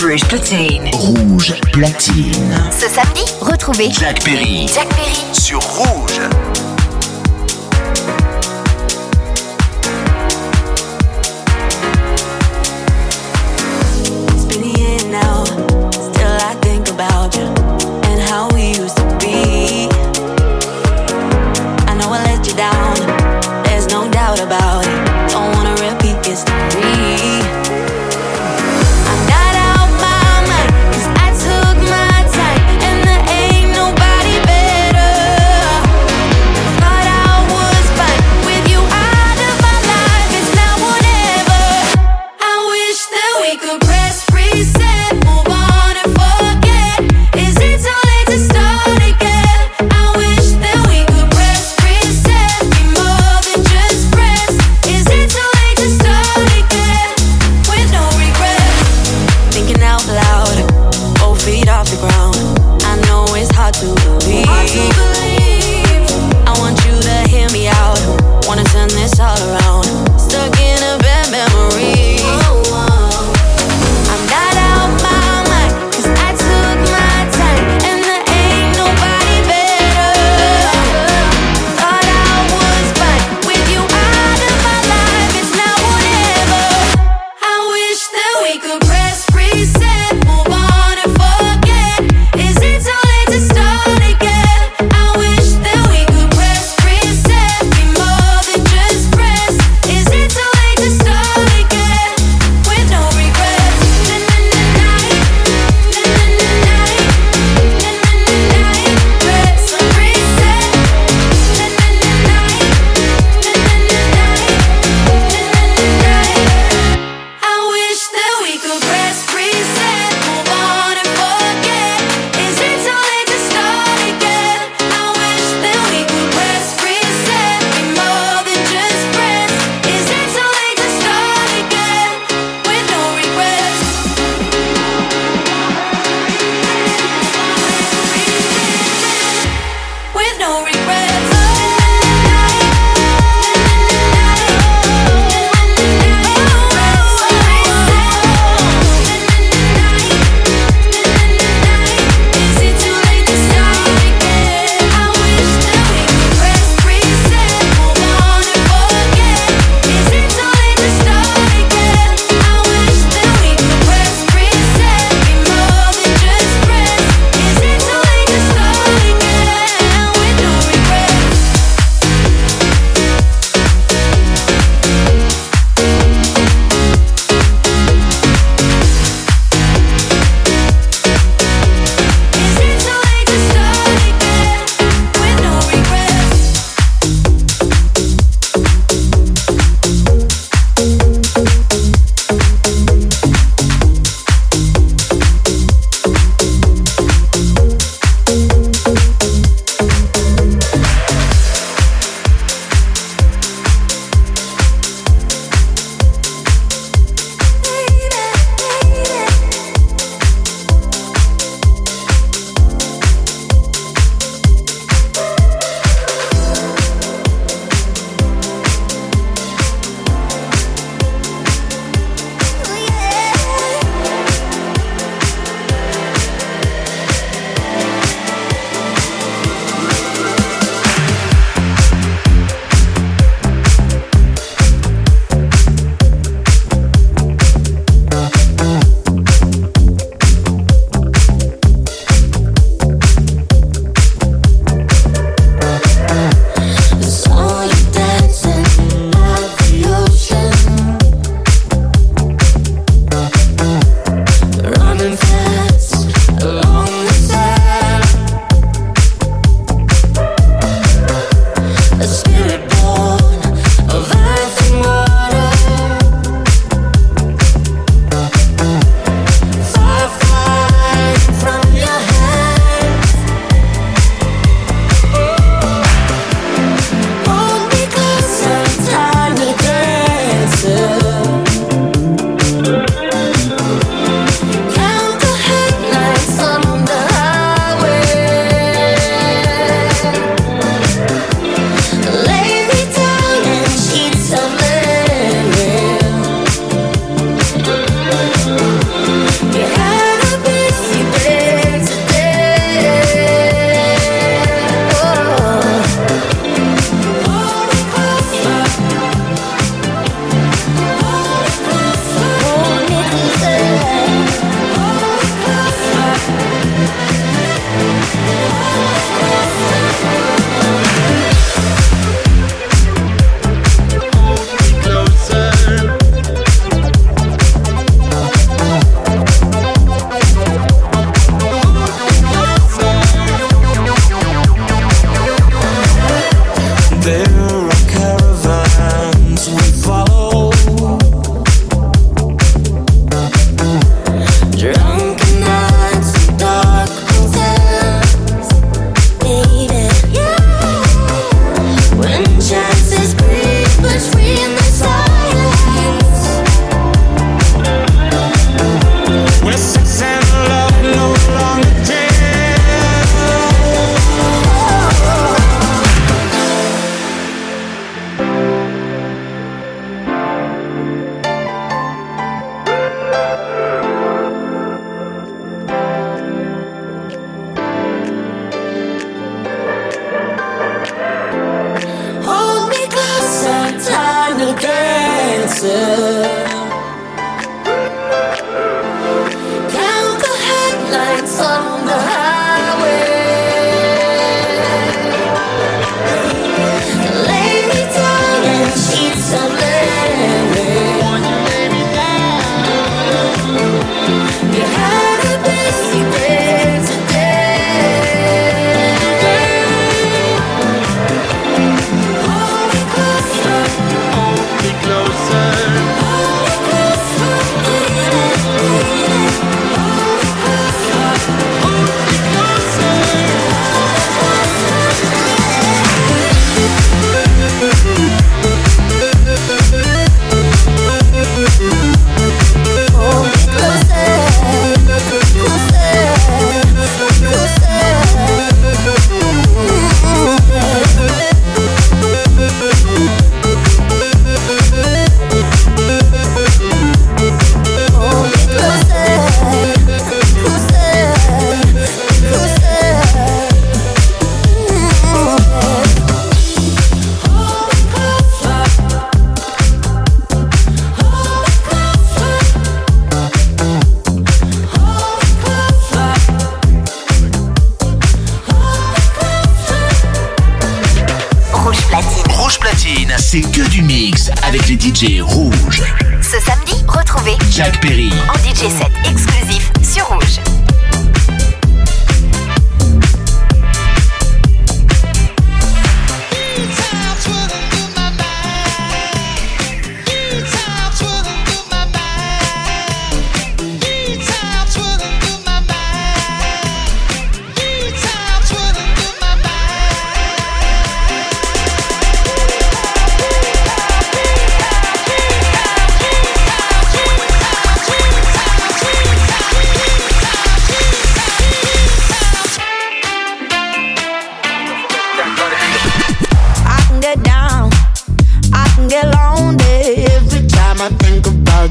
Rouge Platine. Rouge platine. Ce samedi, retrouvez Jack Perry Jack Perry você.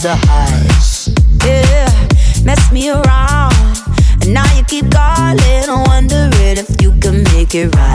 the highs. Yeah, mess me around. And now you keep calling, wondering if you can make it right.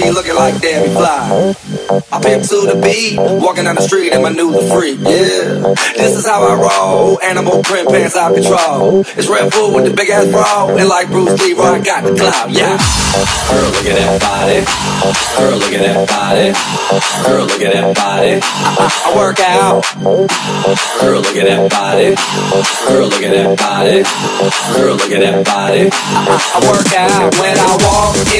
Be looking like Debbie Fly. I pimp to the beat, walking down the street in my new the freak, yeah. This is how I roll, animal print pants out control. It's Red Bull with the big ass bra, and like Bruce Lee, I got the clout, yeah. Girl, look at that body. Girl, look at that body. Girl, look at that body. I, I work out. Girl, look at that body. Girl, look at that body. Girl, look at that body. I, I work out when I walk in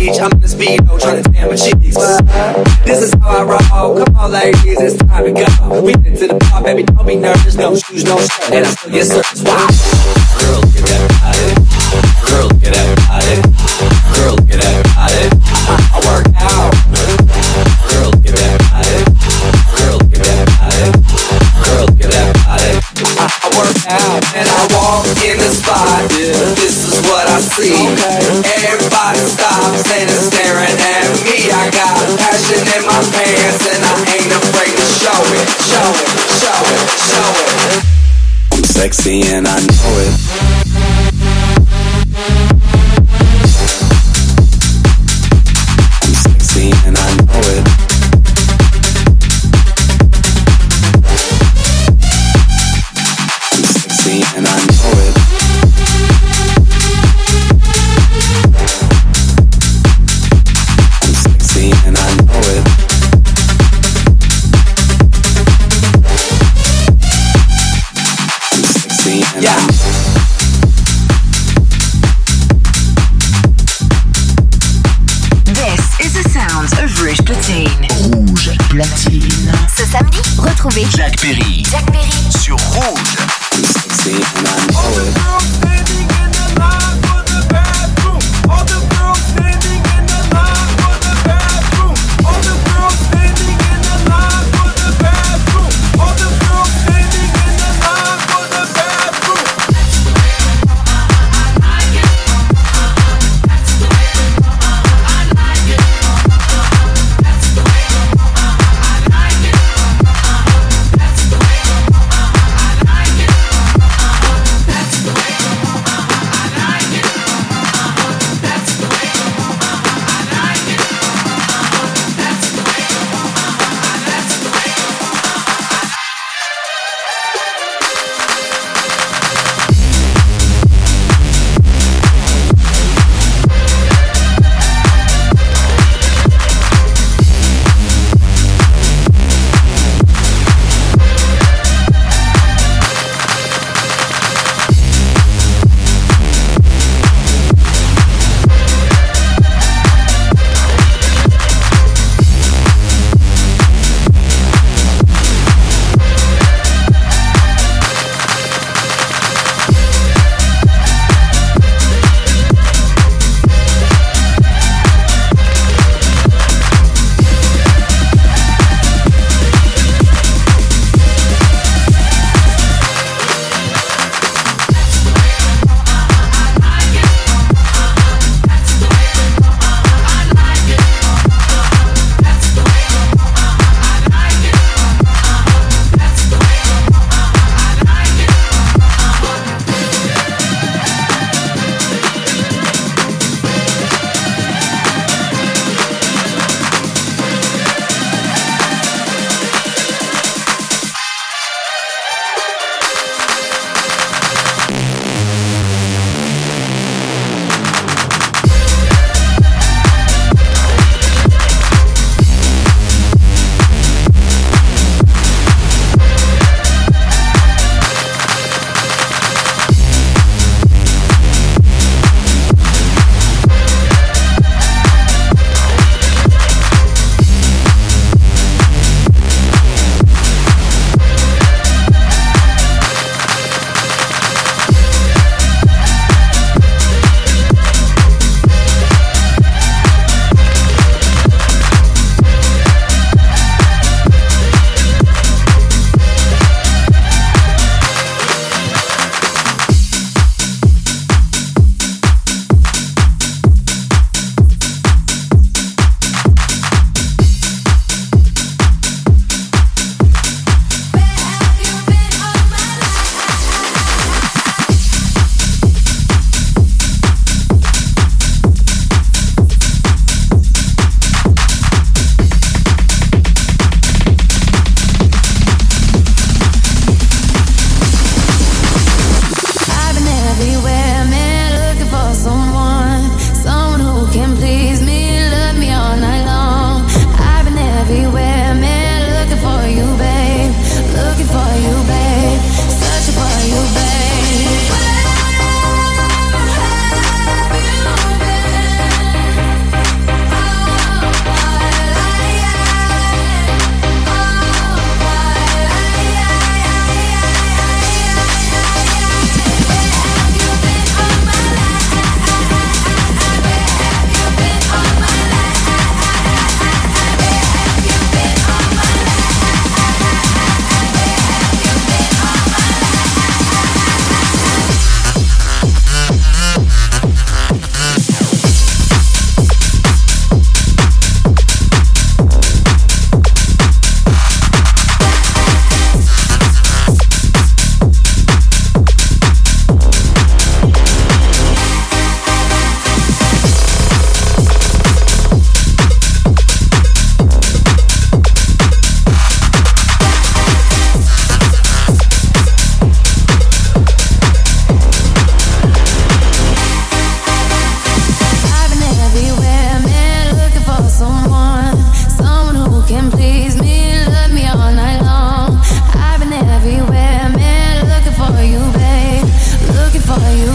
Beach, I'm in the speedo trying to tan my cheeks. This is how I roll. Come on, ladies, it's time to go. We get to the bar, baby, don't be nervous. No shoes, no shirt, and I still get service. Wow. Girl, at that body. Girl, at that body. Girl, at that body. I work out. Work out and I walk in the spot. This is what I see. Everybody stops and is staring at me. I got passion in my pants and I ain't afraid to show it, show it, show it, show it. I'm sexy and I know it. for you.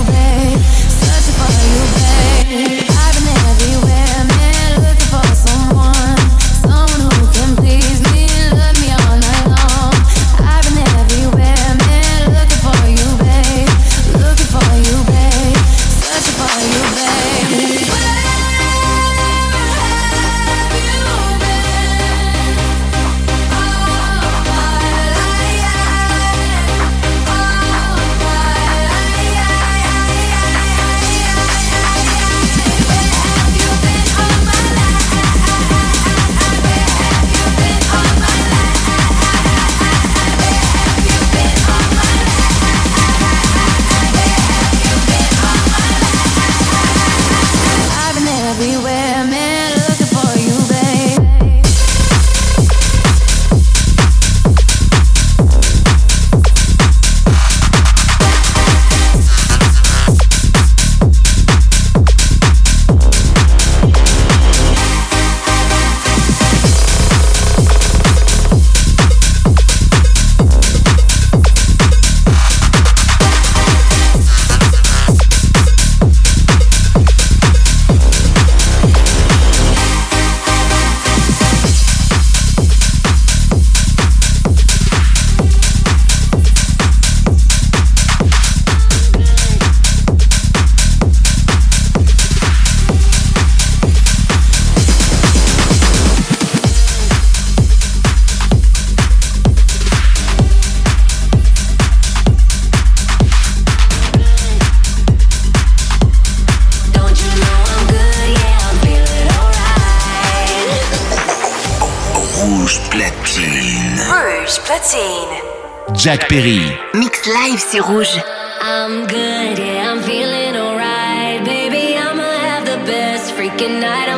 Rouge platine. Rouge platine. Jack Perry. Mix live, c'est rouge. I'm good, yeah, I'm feeling alright. Baby, I'ma have the best freaking night.